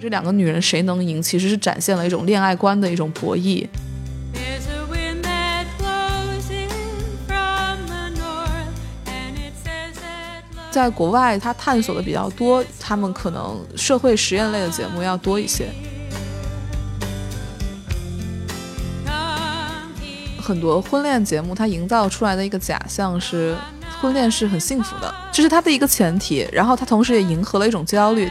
这两个女人谁能赢，其实是展现了一种恋爱观的一种博弈。在国外，他探索的比较多，他们可能社会实验类的节目要多一些。很多婚恋节目，它营造出来的一个假象是婚恋是很幸福的，这是它的一个前提。然后它同时也迎合了一种焦虑。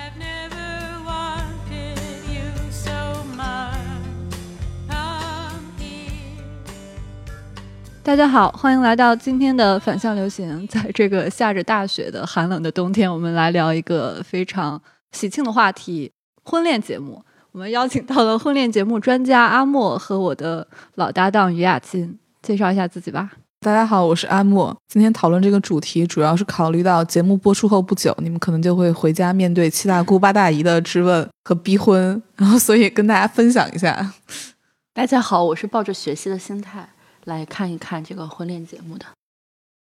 大家好，欢迎来到今天的反向流行。在这个下着大雪的寒冷的冬天，我们来聊一个非常喜庆的话题——婚恋节目。我们邀请到了婚恋节目专家阿莫和我的老搭档于雅琴，介绍一下自己吧。大家好，我是阿莫。今天讨论这个主题，主要是考虑到节目播出后不久，你们可能就会回家面对七大姑八大姨的质问和逼婚，然后所以跟大家分享一下。大家好，我是抱着学习的心态。来看一看这个婚恋节目的。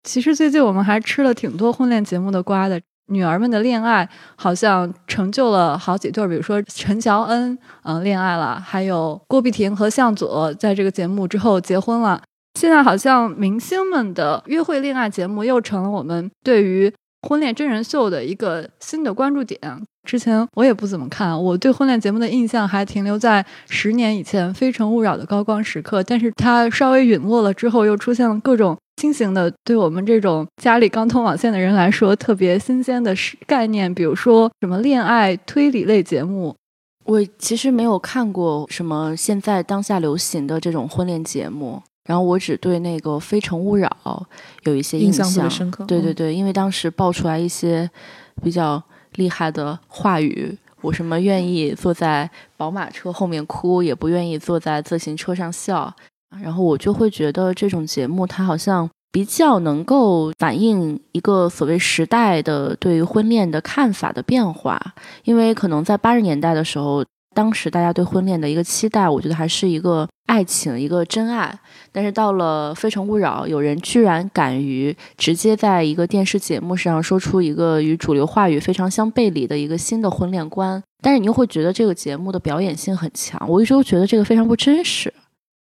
其实最近我们还吃了挺多婚恋节目的瓜的。女儿们的恋爱好像成就了好几对，比如说陈乔恩，嗯，恋爱了；还有郭碧婷和向佐在这个节目之后结婚了。现在好像明星们的约会恋爱节目又成了我们对于婚恋真人秀的一个新的关注点。之前我也不怎么看，我对婚恋节目的印象还停留在十年以前《非诚勿扰》的高光时刻。但是它稍微陨落了之后，又出现了各种新型的，对我们这种家里刚通网线的人来说特别新鲜的概念，比如说什么恋爱推理类节目。我其实没有看过什么现在当下流行的这种婚恋节目，然后我只对那个《非诚勿扰》有一些印象。对对对，因为当时爆出来一些比较。厉害的话语，我什么愿意坐在宝马车后面哭，也不愿意坐在自行车上笑。然后我就会觉得这种节目，它好像比较能够反映一个所谓时代的对于婚恋的看法的变化。因为可能在八十年代的时候。当时大家对婚恋的一个期待，我觉得还是一个爱情，一个真爱。但是到了《非诚勿扰》，有人居然敢于直接在一个电视节目上说出一个与主流话语非常相背离的一个新的婚恋观。但是你又会觉得这个节目的表演性很强，我一直都觉得这个非常不真实。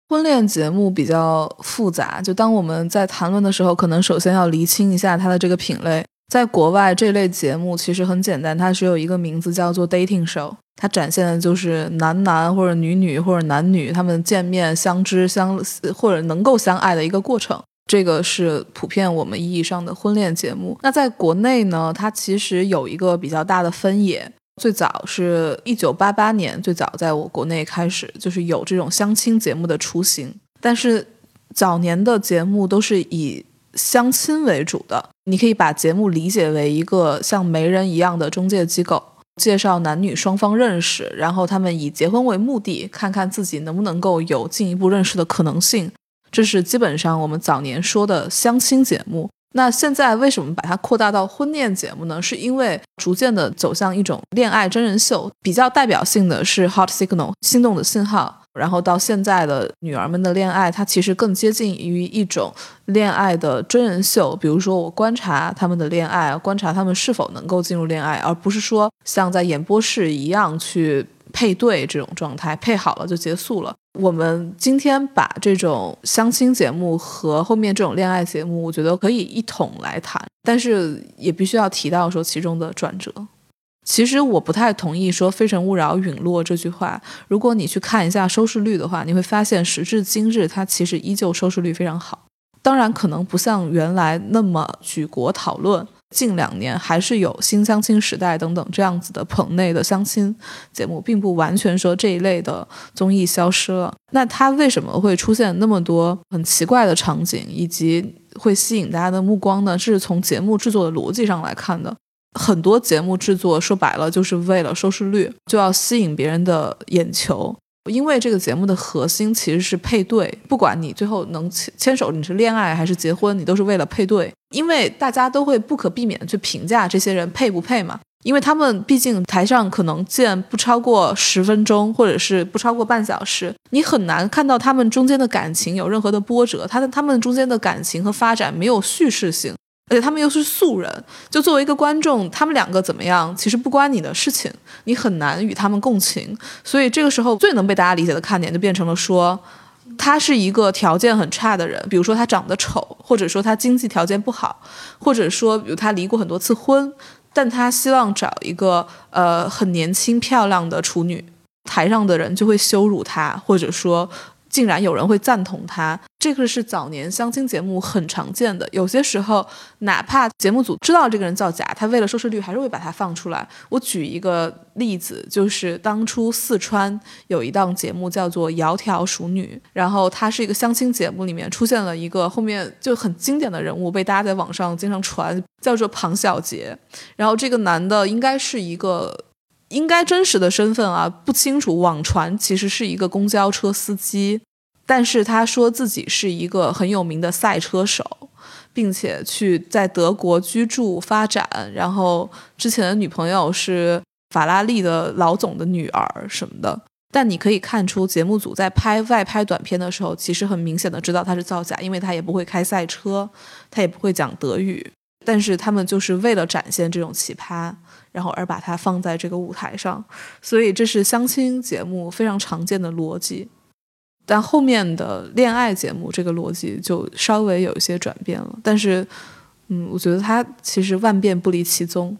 婚恋节目比较复杂，就当我们在谈论的时候，可能首先要厘清一下它的这个品类。在国外，这类节目其实很简单，它只有一个名字，叫做 dating show。它展现的就是男男或者女女或者男女他们见面、相知、相或者能够相爱的一个过程。这个是普遍我们意义上的婚恋节目。那在国内呢，它其实有一个比较大的分野。最早是一九八八年，最早在我国内开始就是有这种相亲节目的雏形。但是早年的节目都是以相亲为主的，你可以把节目理解为一个像媒人一样的中介机构，介绍男女双方认识，然后他们以结婚为目的，看看自己能不能够有进一步认识的可能性。这是基本上我们早年说的相亲节目。那现在为什么把它扩大到婚恋节目呢？是因为逐渐的走向一种恋爱真人秀，比较代表性的是《Hot Signal》心动的信号。然后到现在的女儿们的恋爱，它其实更接近于一种恋爱的真人秀。比如说，我观察他们的恋爱，观察他们是否能够进入恋爱，而不是说像在演播室一样去配对这种状态，配好了就结束了。我们今天把这种相亲节目和后面这种恋爱节目，我觉得可以一统来谈，但是也必须要提到说其中的转折。其实我不太同意说“非诚勿扰”陨落这句话。如果你去看一下收视率的话，你会发现时至今日，它其实依旧收视率非常好。当然，可能不像原来那么举国讨论。近两年还是有《新相亲时代》等等这样子的棚内的相亲节目，并不完全说这一类的综艺消失了。那它为什么会出现那么多很奇怪的场景，以及会吸引大家的目光呢？这是从节目制作的逻辑上来看的。很多节目制作说白了就是为了收视率，就要吸引别人的眼球。因为这个节目的核心其实是配对，不管你最后能牵牵手，你是恋爱还是结婚，你都是为了配对。因为大家都会不可避免的去评价这些人配不配嘛，因为他们毕竟台上可能见不超过十分钟，或者是不超过半小时，你很难看到他们中间的感情有任何的波折，他的他们中间的感情和发展没有叙事性。而且他们又是素人，就作为一个观众，他们两个怎么样，其实不关你的事情，你很难与他们共情。所以这个时候最能被大家理解的看点，就变成了说，他是一个条件很差的人，比如说他长得丑，或者说他经济条件不好，或者说比如他离过很多次婚，但他希望找一个呃很年轻漂亮的处女，台上的人就会羞辱他，或者说。竟然有人会赞同他，这个是早年相亲节目很常见的。有些时候，哪怕节目组知道这个人造假，他为了收视率还是会把他放出来。我举一个例子，就是当初四川有一档节目叫做《窈窕淑女》，然后它是一个相亲节目，里面出现了一个后面就很经典的人物，被大家在网上经常传，叫做庞小杰。然后这个男的应该是一个。应该真实的身份啊不清楚，网传其实是一个公交车司机，但是他说自己是一个很有名的赛车手，并且去在德国居住发展，然后之前的女朋友是法拉利的老总的女儿什么的。但你可以看出，节目组在拍外拍短片的时候，其实很明显的知道他是造假，因为他也不会开赛车，他也不会讲德语，但是他们就是为了展现这种奇葩。然后而把它放在这个舞台上，所以这是相亲节目非常常见的逻辑。但后面的恋爱节目这个逻辑就稍微有一些转变了。但是，嗯，我觉得它其实万变不离其宗。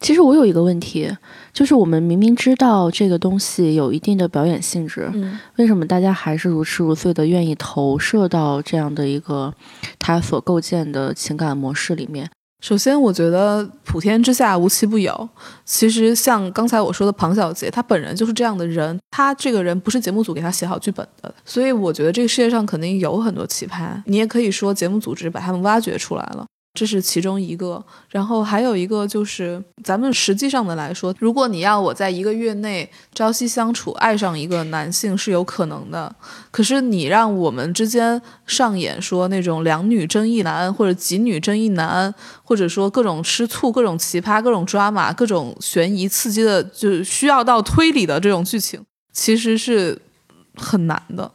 其实我有一个问题，就是我们明明知道这个东西有一定的表演性质，为什么大家还是如痴如醉的愿意投射到这样的一个他所构建的情感模式里面？首先，我觉得普天之下无奇不有。其实，像刚才我说的庞小杰，他本人就是这样的人。他这个人不是节目组给他写好剧本的，所以我觉得这个世界上肯定有很多奇葩。你也可以说节目组织把他们挖掘出来了。这是其中一个，然后还有一个就是，咱们实际上的来说，如果你要我在一个月内朝夕相处，爱上一个男性是有可能的。可是你让我们之间上演说那种两女争一男，或者几女争一男，或者说各种吃醋、各种奇葩、各种抓马、各种悬疑刺激的，就需要到推理的这种剧情，其实是很难的。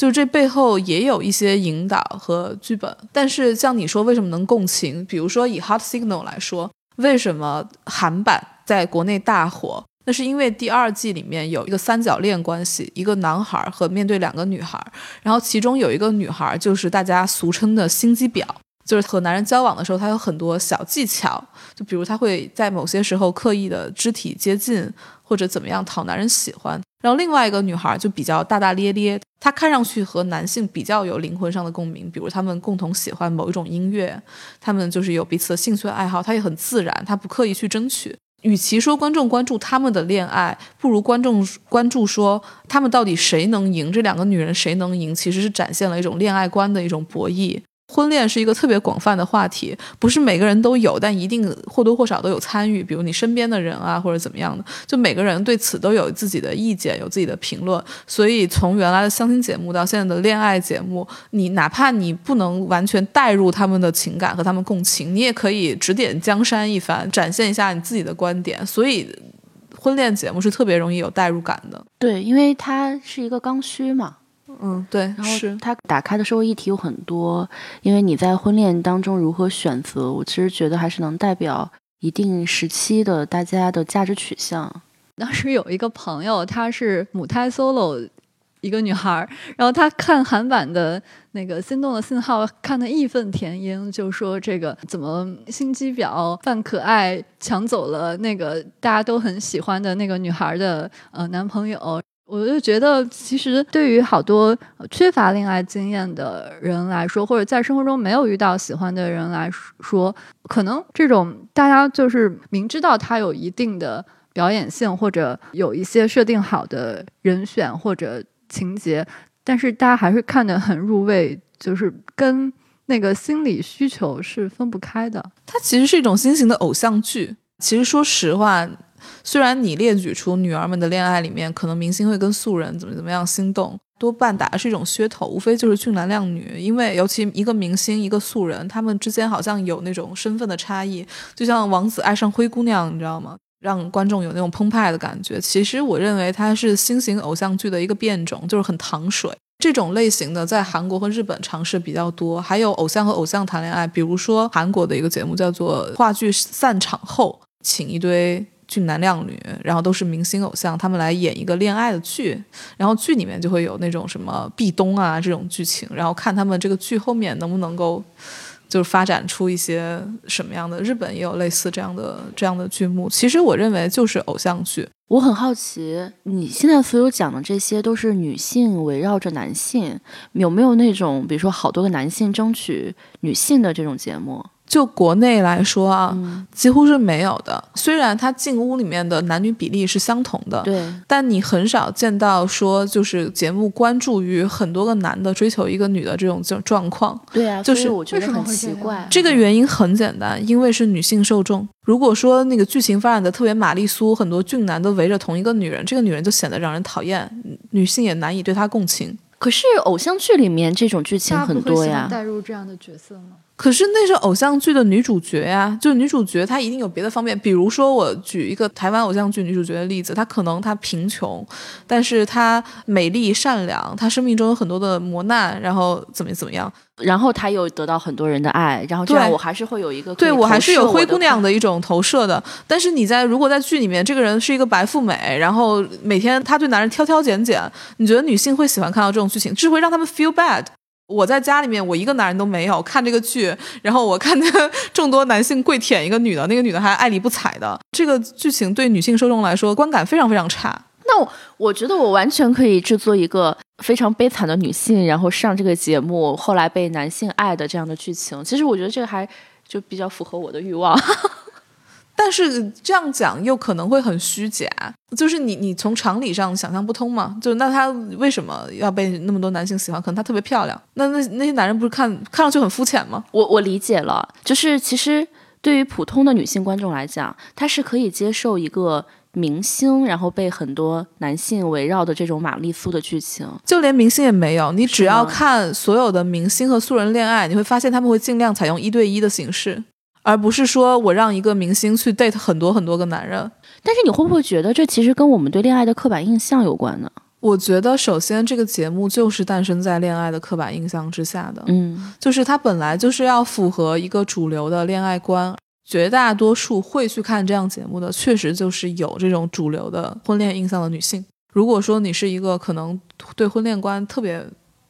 就这背后也有一些引导和剧本，但是像你说为什么能共情？比如说以 Hot Signal 来说，为什么韩版在国内大火？那是因为第二季里面有一个三角恋关系，一个男孩和面对两个女孩，然后其中有一个女孩就是大家俗称的心机婊，就是和男人交往的时候，她有很多小技巧，就比如她会在某些时候刻意的肢体接近。或者怎么样讨男人喜欢，然后另外一个女孩就比较大大咧咧，她看上去和男性比较有灵魂上的共鸣，比如他们共同喜欢某一种音乐，他们就是有彼此的兴趣爱好，她也很自然，她不刻意去争取。与其说观众关注他们的恋爱，不如观众关注说他们到底谁能赢，这两个女人谁能赢，其实是展现了一种恋爱观的一种博弈。婚恋是一个特别广泛的话题，不是每个人都有，但一定或多或少都有参与。比如你身边的人啊，或者怎么样的，就每个人对此都有自己的意见，有自己的评论。所以从原来的相亲节目到现在的恋爱节目，你哪怕你不能完全带入他们的情感和他们共情，你也可以指点江山一番，展现一下你自己的观点。所以婚恋节目是特别容易有代入感的。对，因为它是一个刚需嘛。嗯，对，然后它打开的社会议题有很多，因为你在婚恋当中如何选择，我其实觉得还是能代表一定时期的大家的价值取向。当时有一个朋友，她是母胎 solo 一个女孩，然后她看韩版的那个《心动的信号》，看的义愤填膺，就说这个怎么心机婊扮可爱，抢走了那个大家都很喜欢的那个女孩的呃男朋友。我就觉得，其实对于好多缺乏恋爱经验的人来说，或者在生活中没有遇到喜欢的人来说，可能这种大家就是明知道他有一定的表演性，或者有一些设定好的人选或者情节，但是大家还是看得很入味，就是跟那个心理需求是分不开的。它其实是一种新型的偶像剧。其实说实话。虽然你列举出女儿们的恋爱里面，可能明星会跟素人怎么怎么样心动，多半打的是一种噱头，无非就是俊男靓女。因为尤其一个明星一个素人，他们之间好像有那种身份的差异，就像王子爱上灰姑娘，你知道吗？让观众有那种澎湃的感觉。其实我认为它是新型偶像剧的一个变种，就是很糖水。这种类型的在韩国和日本尝试比较多，还有偶像和偶像谈恋爱，比如说韩国的一个节目叫做《话剧散场后》，请一堆俊男靓女，然后都是明星偶像，他们来演一个恋爱的剧，然后剧里面就会有那种什么壁咚啊这种剧情，然后看他们这个剧后面能不能够。就是发展出一些什么样的？日本也有类似这样的这样的剧目。其实我认为就是偶像剧。我很好奇，你现在所有讲的这些都是女性围绕着男性，有没有那种比如说好多个男性争取女性的这种节目？就国内来说啊，几乎是没有的。虽然它进屋里面的男女比例是相同的，对，但你很少见到说就是节目关注于很多个男的追求一个女的这种状状况。对啊，就是我觉得很奇怪。这个原因很简单，因为是女性受众。如果说那个剧情发展的特别玛丽苏，很多俊男都围着同一个女人，这个女人就显得让人讨厌，女性也难以对她共情。可是偶像剧里面这种剧情很多呀，带入这样的角色吗？可是那是偶像剧的女主角呀，就女主角她一定有别的方面，比如说我举一个台湾偶像剧女主角的例子，她可能她贫穷，但是她美丽善良，她生命中有很多的磨难，然后怎么怎么样，然后她又得到很多人的爱，然后这样我还是会有一个对我还是有灰姑娘的一种投射的。但是你在如果在剧里面这个人是一个白富美，然后每天她对男人挑挑拣拣，你觉得女性会喜欢看到这种剧情，这会让他们 feel bad。我在家里面，我一个男人都没有看这个剧，然后我看见众多男性跪舔一个女的，那个女的还爱理不睬的，这个剧情对女性受众来说观感非常非常差。那我我觉得我完全可以制作一个非常悲惨的女性，然后上这个节目，后来被男性爱的这样的剧情。其实我觉得这个还就比较符合我的欲望。但是这样讲又可能会很虚假，就是你你从常理上想象不通嘛？就那她为什么要被那么多男性喜欢？可能她特别漂亮。那那那些男人不是看看上去很肤浅吗？我我理解了，就是其实对于普通的女性观众来讲，她是可以接受一个明星然后被很多男性围绕的这种玛丽苏的剧情。就连明星也没有，你只要看所有的明星和素人恋爱，你会发现他们会尽量采用一对一的形式。而不是说我让一个明星去 date 很多很多个男人，但是你会不会觉得这其实跟我们对恋爱的刻板印象有关呢？我觉得首先这个节目就是诞生在恋爱的刻板印象之下的，嗯，就是它本来就是要符合一个主流的恋爱观，绝大多数会去看这样节目的，确实就是有这种主流的婚恋印象的女性。如果说你是一个可能对婚恋观特别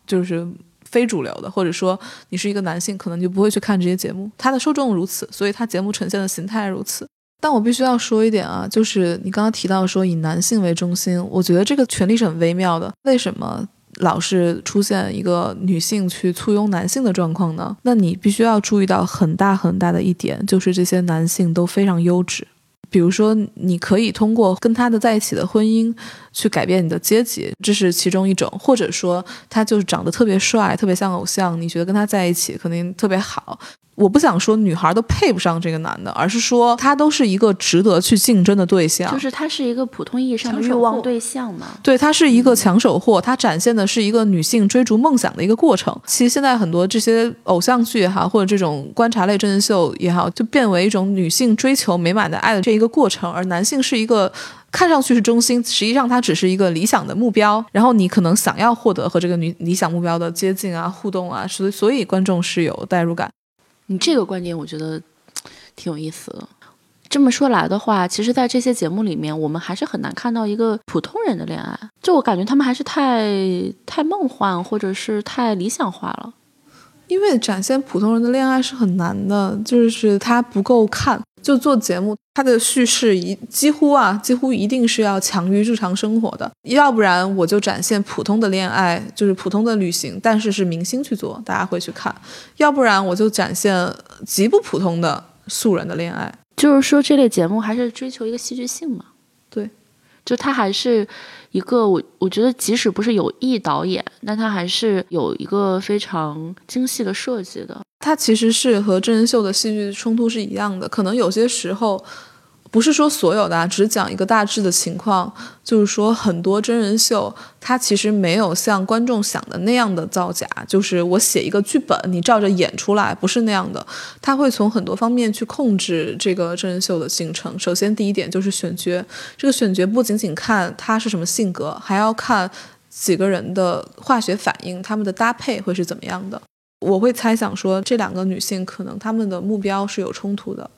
就是。非主流的，或者说你是一个男性，可能就不会去看这些节目。他的受众如此，所以他节目呈现的形态如此。但我必须要说一点啊，就是你刚刚提到说以男性为中心，我觉得这个权利是很微妙的。为什么老是出现一个女性去簇拥男性的状况呢？那你必须要注意到很大很大的一点，就是这些男性都非常优质。比如说，你可以通过跟他的在一起的婚姻去改变你的阶级，这是其中一种；或者说，他就是长得特别帅，特别像偶像，你觉得跟他在一起肯定特别好。我不想说女孩都配不上这个男的，而是说他都是一个值得去竞争的对象。就是他是一个普通意义上的欲望对象嘛？对，他是一个抢手货，他展现的是一个女性追逐梦想的一个过程。其实现在很多这些偶像剧也好，或者这种观察类真人秀也好，就变为一种女性追求美满的爱的这一个过程，而男性是一个看上去是中心，实际上他只是一个理想的目标。然后你可能想要获得和这个女理想目标的接近啊、互动啊，所以所以观众是有代入感。你这个观点我觉得挺有意思的。这么说来的话，其实，在这些节目里面，我们还是很难看到一个普通人的恋爱。就我感觉，他们还是太太梦幻，或者是太理想化了。因为展现普通人的恋爱是很难的，就是它不够看。就做节目，它的叙事一几乎啊，几乎一定是要强于日常生活的，要不然我就展现普通的恋爱，就是普通的旅行，但是是明星去做，大家会去看；要不然我就展现极不普通的素人的恋爱。就是说，这类节目还是追求一个戏剧性嘛？对，就它还是一个我我觉得，即使不是有意导演，但他还是有一个非常精细的设计的。他其实是和真人秀的戏剧冲突是一样的，可能有些时候不是说所有的啊，只讲一个大致的情况，就是说很多真人秀它其实没有像观众想的那样的造假，就是我写一个剧本，你照着演出来，不是那样的，他会从很多方面去控制这个真人秀的形成。首先第一点就是选角，这个选角不仅仅看他是什么性格，还要看。几个人的化学反应，他们的搭配会是怎么样的？我会猜想说，这两个女性可能她们的目标是有冲突的。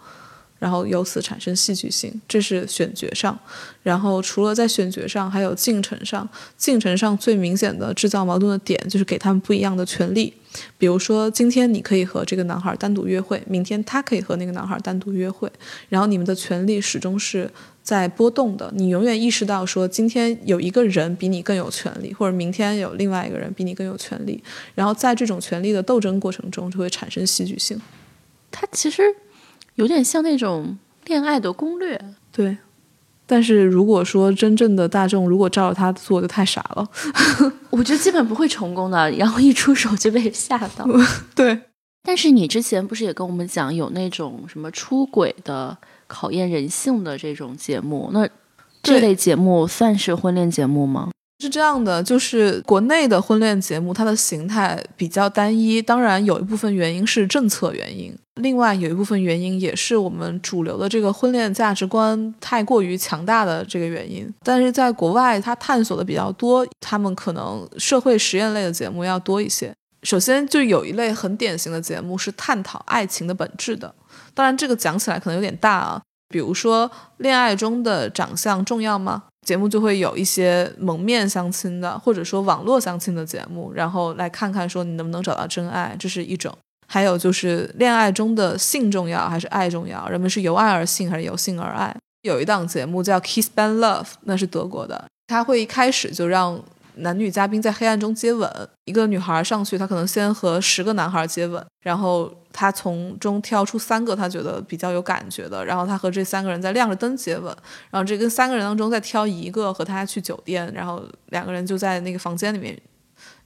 然后由此产生戏剧性，这是选角上。然后除了在选角上，还有进程上。进程上最明显的制造矛盾的点就是给他们不一样的权利。比如说，今天你可以和这个男孩单独约会，明天他可以和那个男孩单独约会。然后你们的权利始终是在波动的。你永远意识到说，今天有一个人比你更有权利，或者明天有另外一个人比你更有权利。然后在这种权利的斗争过程中，就会产生戏剧性。它其实。有点像那种恋爱的攻略，对。但是如果说真正的大众如果照着他做，就太傻了。我觉得基本不会成功的，然后一出手就被吓到。对。但是你之前不是也跟我们讲有那种什么出轨的考验人性的这种节目？那这类节目算是婚恋节目吗？是这样的，就是国内的婚恋节目，它的形态比较单一。当然，有一部分原因是政策原因，另外有一部分原因也是我们主流的这个婚恋价值观太过于强大的这个原因。但是在国外，它探索的比较多，他们可能社会实验类的节目要多一些。首先，就有一类很典型的节目是探讨爱情的本质的。当然，这个讲起来可能有点大啊。比如说，恋爱中的长相重要吗？节目就会有一些蒙面相亲的，或者说网络相亲的节目，然后来看看说你能不能找到真爱，这是一种。还有就是恋爱中的性重要还是爱重要？人们是由爱而性还是由性而爱？有一档节目叫《Kiss Band Love》，那是德国的，他会一开始就让。男女嘉宾在黑暗中接吻，一个女孩上去，她可能先和十个男孩接吻，然后她从中挑出三个她觉得比较有感觉的，然后她和这三个人在亮着灯接吻，然后这跟三个人当中再挑一个和她去酒店，然后两个人就在那个房间里面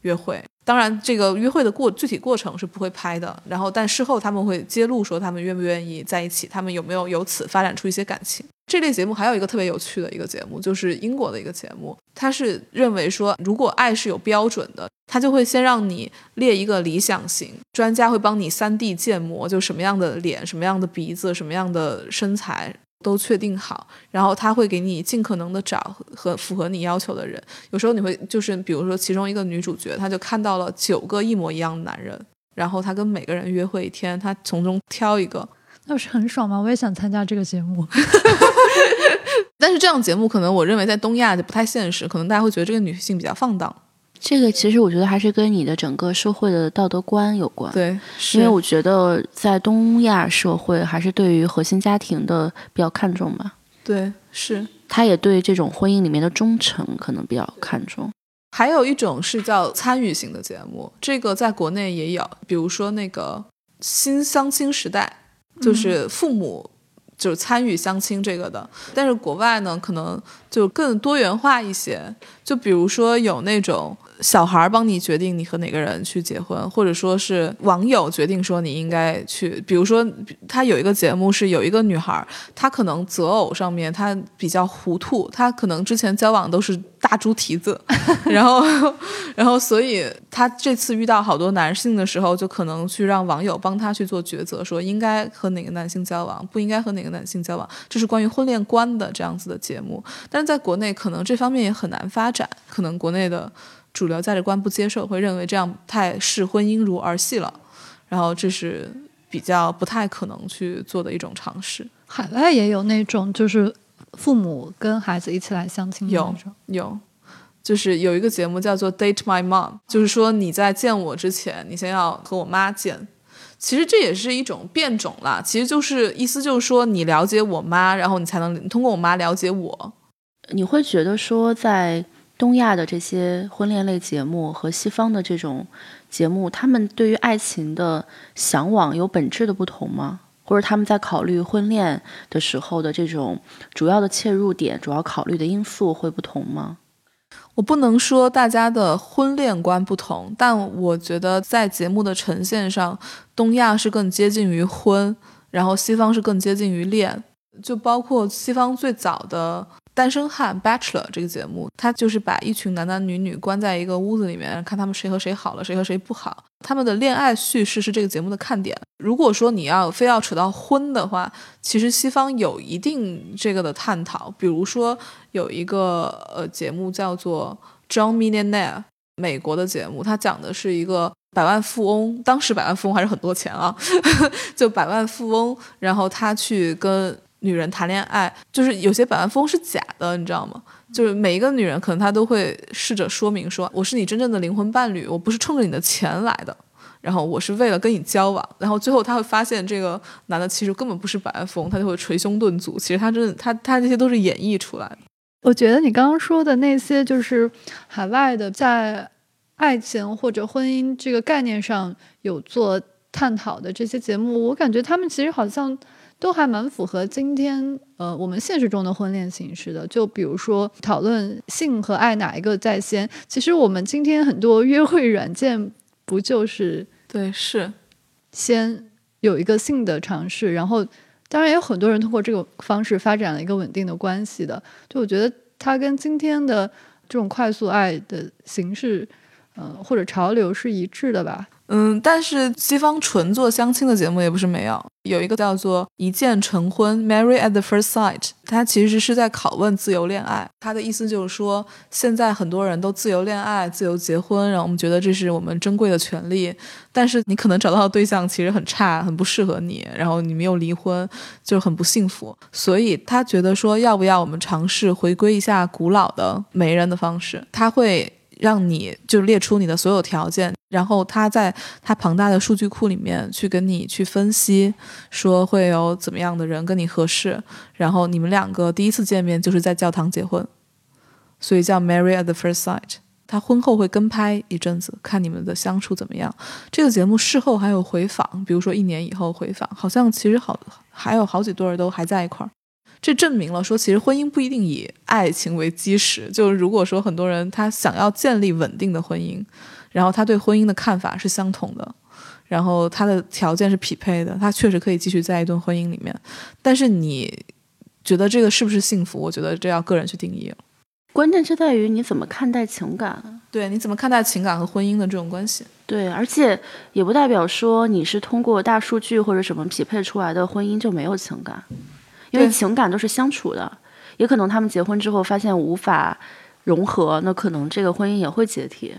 约会。当然，这个约会的过具体过程是不会拍的，然后但事后他们会揭露说他们愿不愿意在一起，他们有没有由此发展出一些感情。这类节目还有一个特别有趣的一个节目，就是英国的一个节目，他是认为说如果爱是有标准的，他就会先让你列一个理想型，专家会帮你三 D 建模，就什么样的脸、什么样的鼻子、什么样的身材。都确定好，然后他会给你尽可能的找和符合你要求的人。有时候你会就是，比如说其中一个女主角，她就看到了九个一模一样的男人，然后她跟每个人约会一天，她从中挑一个，那不是很爽吗？我也想参加这个节目。但是这样节目可能我认为在东亚就不太现实，可能大家会觉得这个女性比较放荡。这个其实我觉得还是跟你的整个社会的道德观有关。对，因为我觉得在东亚社会还是对于核心家庭的比较看重吧。对，是。他也对这种婚姻里面的忠诚可能比较看重。还有一种是叫参与型的节目，这个在国内也有，比如说那个新相亲时代，就是父母。就是参与相亲这个的，但是国外呢，可能就更多元化一些。就比如说有那种小孩帮你决定你和哪个人去结婚，或者说是网友决定说你应该去。比如说他有一个节目是有一个女孩，她可能择偶上面她比较糊涂，她可能之前交往都是。大猪蹄子，然后，然后，所以他这次遇到好多男性的时候，就可能去让网友帮他去做抉择，说应该和哪个男性交往，不应该和哪个男性交往，这是关于婚恋观的这样子的节目。但是在国内，可能这方面也很难发展，可能国内的主流价值观不接受，会认为这样太视婚姻如儿戏了，然后这是比较不太可能去做的一种尝试。海外也有那种就是。父母跟孩子一起来相亲有有，就是有一个节目叫做 Date My Mom，就是说你在见我之前，你先要和我妈见。其实这也是一种变种啦，其实就是意思就是说你了解我妈，然后你才能通过我妈了解我。你会觉得说在东亚的这些婚恋类节目和西方的这种节目，他们对于爱情的向往有本质的不同吗？或者他们在考虑婚恋的时候的这种主要的切入点、主要考虑的因素会不同吗？我不能说大家的婚恋观不同，但我觉得在节目的呈现上，东亚是更接近于婚，然后西方是更接近于恋。就包括西方最早的单身汉 Bachelor 这个节目，它就是把一群男男女女关在一个屋子里面，看他们谁和谁好了，谁和谁不好。他们的恋爱叙事是这个节目的看点。如果说你要非要扯到婚的话，其实西方有一定这个的探讨。比如说有一个呃节目叫做《John Millionaire》，美国的节目，它讲的是一个百万富翁，当时百万富翁还是很多钱啊，就百万富翁，然后他去跟女人谈恋爱，就是有些百万富翁是假的，你知道吗？就是每一个女人可能她都会试着说明说，我是你真正的灵魂伴侣，我不是冲着你的钱来的，然后我是为了跟你交往，然后最后他会发现这个男的其实根本不是百万富翁，他就会捶胸顿足，其实他真的他他这些都是演绎出来的。我觉得你刚刚说的那些，就是海外的在爱情或者婚姻这个概念上有做探讨的这些节目，我感觉他们其实好像都还蛮符合今天呃我们现实中的婚恋形式的。就比如说讨论性和爱哪一个在先，其实我们今天很多约会软件不就是对，是先有一个性的尝试，然后当然也有很多人通过这个方式发展了一个稳定的关系的。就我觉得它跟今天的这种快速爱的形式，呃或者潮流是一致的吧。嗯，但是西方纯做相亲的节目也不是没有，有一个叫做《一见成婚》（Marry at the First Sight），它其实是在拷问自由恋爱。它的意思就是说，现在很多人都自由恋爱、自由结婚，然后我们觉得这是我们珍贵的权利。但是你可能找到的对象其实很差，很不适合你，然后你没有离婚，就很不幸福。所以他觉得说，要不要我们尝试回归一下古老的媒人的方式？他会。让你就列出你的所有条件，然后他在他庞大的数据库里面去跟你去分析，说会有怎么样的人跟你合适，然后你们两个第一次见面就是在教堂结婚，所以叫 Marry at the First Sight。他婚后会跟拍一阵子，看你们的相处怎么样。这个节目事后还有回访，比如说一年以后回访，好像其实好还有好几对儿都还在一块儿。这证明了说，其实婚姻不一定以爱情为基石。就如果说很多人他想要建立稳定的婚姻，然后他对婚姻的看法是相同的，然后他的条件是匹配的，他确实可以继续在一段婚姻里面。但是你觉得这个是不是幸福？我觉得这要个人去定义了。关键就在于你怎么看待情感。对，你怎么看待情感和婚姻的这种关系？对，而且也不代表说你是通过大数据或者什么匹配出来的婚姻就没有情感。因为情感都是相处的，也可能他们结婚之后发现无法融合，那可能这个婚姻也会解体。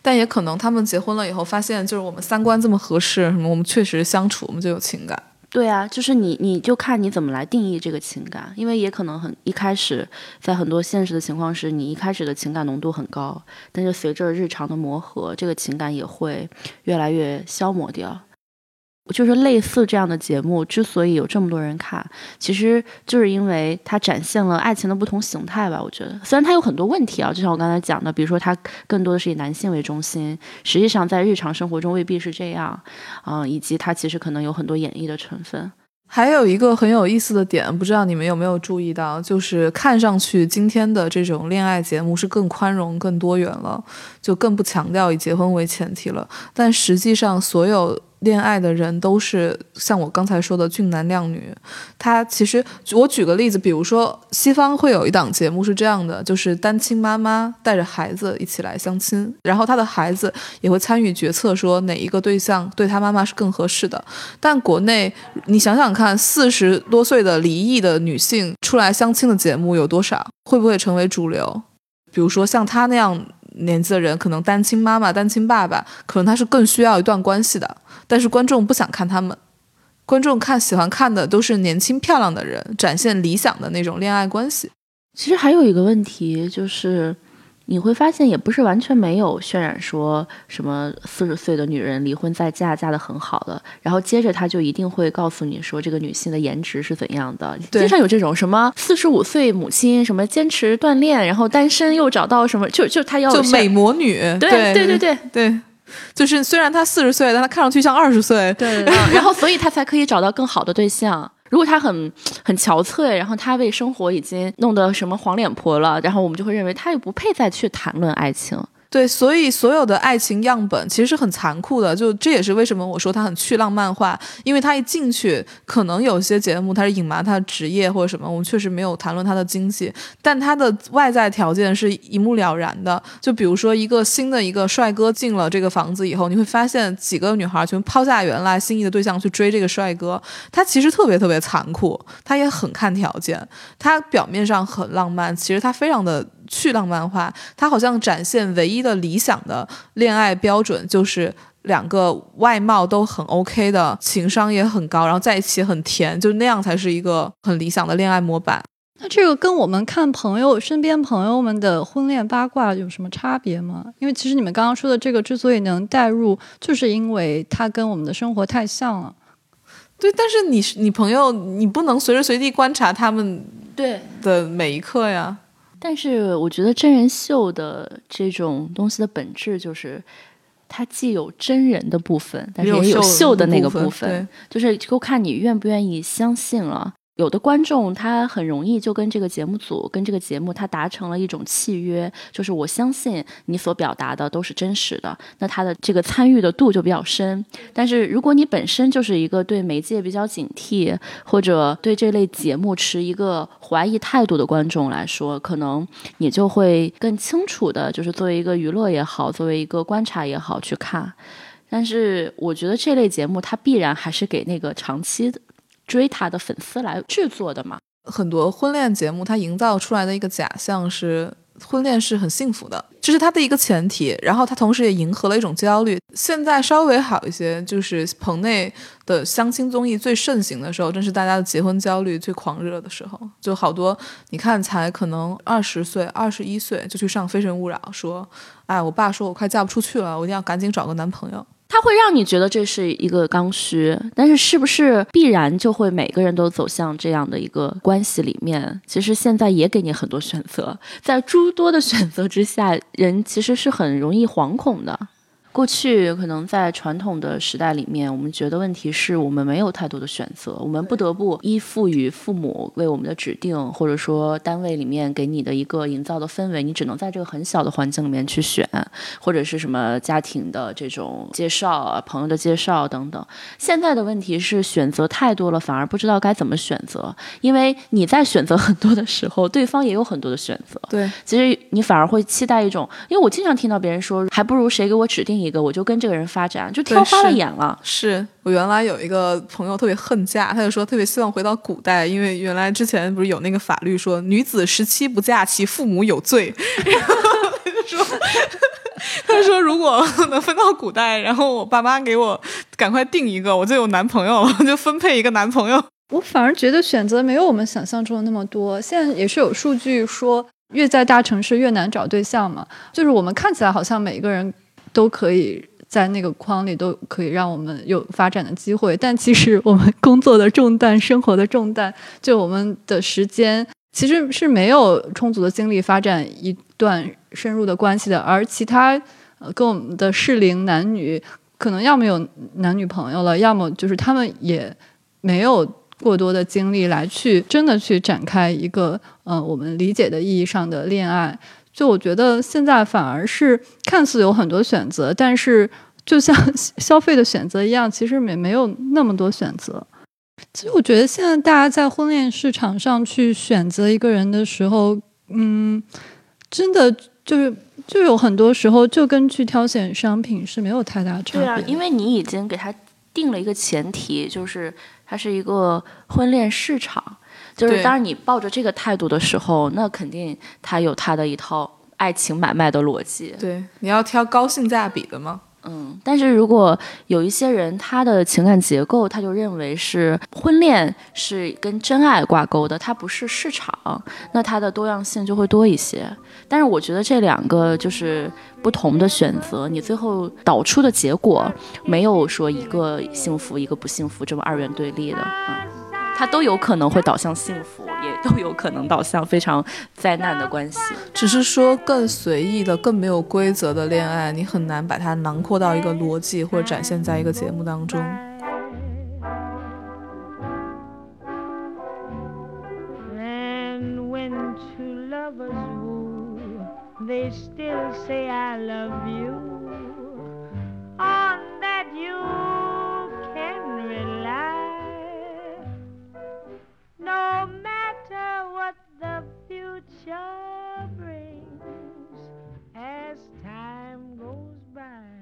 但也可能他们结婚了以后发现，就是我们三观这么合适，什么我们确实相处，我们就有情感。对啊，就是你，你就看你怎么来定义这个情感，因为也可能很一开始，在很多现实的情况是你一开始的情感浓度很高，但是随着日常的磨合，这个情感也会越来越消磨掉。就是类似这样的节目，之所以有这么多人看，其实就是因为它展现了爱情的不同形态吧。我觉得，虽然它有很多问题啊，就像我刚才讲的，比如说它更多的是以男性为中心，实际上在日常生活中未必是这样，嗯，以及它其实可能有很多演绎的成分。还有一个很有意思的点，不知道你们有没有注意到，就是看上去今天的这种恋爱节目是更宽容、更多元了，就更不强调以结婚为前提了，但实际上所有。恋爱的人都是像我刚才说的俊男靓女，他其实我举个例子，比如说西方会有一档节目是这样的，就是单亲妈妈带着孩子一起来相亲，然后他的孩子也会参与决策，说哪一个对象对他妈妈是更合适的。但国内你想想看，四十多岁的离异的女性出来相亲的节目有多少？会不会成为主流？比如说像他那样年纪的人，可能单亲妈妈、单亲爸爸，可能他是更需要一段关系的。但是观众不想看他们，观众看喜欢看的都是年轻漂亮的人展现理想的那种恋爱关系。其实还有一个问题就是，你会发现也不是完全没有渲染说什么四十岁的女人离婚再嫁嫁的很好的，然后接着他就一定会告诉你说这个女性的颜值是怎样的。经常有这种什么四十五岁母亲什么坚持锻炼，然后单身又找到什么，就就她要就美魔女。对对对对对。就是虽然她四十岁，但她看上去像二十岁。对，然后所以她才可以找到更好的对象。如果他很很憔悴，然后他为生活已经弄得什么黄脸婆了，然后我们就会认为他也不配再去谈论爱情。对，所以所有的爱情样本其实是很残酷的，就这也是为什么我说它很去浪漫化，因为它一进去，可能有些节目它是隐瞒他的职业或者什么，我们确实没有谈论他的经济，但他的外在条件是一目了然的。就比如说一个新的一个帅哥进了这个房子以后，你会发现几个女孩儿全抛下原来心仪的对象去追这个帅哥，他其实特别特别残酷，他也很看条件，他表面上很浪漫，其实他非常的。去浪漫化，他好像展现唯一的理想的恋爱标准就是两个外貌都很 OK 的，情商也很高，然后在一起很甜，就那样才是一个很理想的恋爱模板。那这个跟我们看朋友身边朋友们的婚恋八卦有什么差别吗？因为其实你们刚刚说的这个之所以能代入，就是因为它跟我们的生活太像了。对，但是你你朋友，你不能随时随地观察他们对的每一刻呀。但是我觉得真人秀的这种东西的本质就是，它既有真人的部分，但是也有秀的那个部分，就是就看你愿不愿意相信了。有的观众他很容易就跟这个节目组、跟这个节目他达成了一种契约，就是我相信你所表达的都是真实的，那他的这个参与的度就比较深。但是如果你本身就是一个对媒介比较警惕，或者对这类节目持一个怀疑态度的观众来说，可能你就会更清楚的，就是作为一个娱乐也好，作为一个观察也好去看。但是我觉得这类节目它必然还是给那个长期的。追他的粉丝来制作的嘛？很多婚恋节目，它营造出来的一个假象是婚恋是很幸福的，这是它的一个前提。然后它同时也迎合了一种焦虑。现在稍微好一些，就是棚内的相亲综艺最盛行的时候，正是大家的结婚焦虑最狂热的时候。就好多你看，才可能二十岁、二十一岁就去上《非诚勿扰》，说：“哎，我爸说我快嫁不出去了，我一定要赶紧找个男朋友。”它会让你觉得这是一个刚需，但是是不是必然就会每个人都走向这样的一个关系里面？其实现在也给你很多选择，在诸多的选择之下，人其实是很容易惶恐的。过去可能在传统的时代里面，我们觉得问题是我们没有太多的选择，我们不得不依附于父母为我们的指定，或者说单位里面给你的一个营造的氛围，你只能在这个很小的环境里面去选，或者是什么家庭的这种介绍、朋友的介绍等等。现在的问题是选择太多了，反而不知道该怎么选择，因为你在选择很多的时候，对方也有很多的选择。对，其实你反而会期待一种，因为我经常听到别人说，还不如谁给我指定一。一个我就跟这个人发展，就挑花了眼了。是我原来有一个朋友特别恨嫁，他就说特别希望回到古代，因为原来之前不是有那个法律说女子十七不嫁，其父母有罪。然后他就说，他说如果能分到古代，然后我爸妈给我赶快定一个，我就有男朋友了，就分配一个男朋友。我反而觉得选择没有我们想象中的那么多。现在也是有数据说，越在大城市越难找对象嘛。就是我们看起来好像每一个人。都可以在那个框里，都可以让我们有发展的机会。但其实我们工作的重担、生活的重担，就我们的时间，其实是没有充足的精力发展一段深入的关系的。而其他跟我们的适龄男女，可能要么有男女朋友了，要么就是他们也没有过多的精力来去真的去展开一个呃我们理解的意义上的恋爱。就我觉得现在反而是看似有很多选择，但是就像消费的选择一样，其实也没有那么多选择。其实我觉得现在大家在婚恋市场上去选择一个人的时候，嗯，真的就是就有很多时候就跟去挑选商品是没有太大差别。对啊，因为你已经给他定了一个前提，就是它是一个婚恋市场。就是当你抱着这个态度的时候，那肯定他有他的一套爱情买卖的逻辑。对，你要挑高性价比的吗？嗯，但是如果有一些人他的情感结构，他就认为是婚恋是跟真爱挂钩的，它不是市场，那它的多样性就会多一些。但是我觉得这两个就是不同的选择，你最后导出的结果没有说一个幸福一个不幸福这么二元对立的，嗯。它都有可能会导向幸福，也都有可能导向非常灾难的关系。只是说更随意的、更没有规则的恋爱，你很难把它囊括到一个逻辑或者展现在一个节目当中。they still say I love you. future brings as time goes by.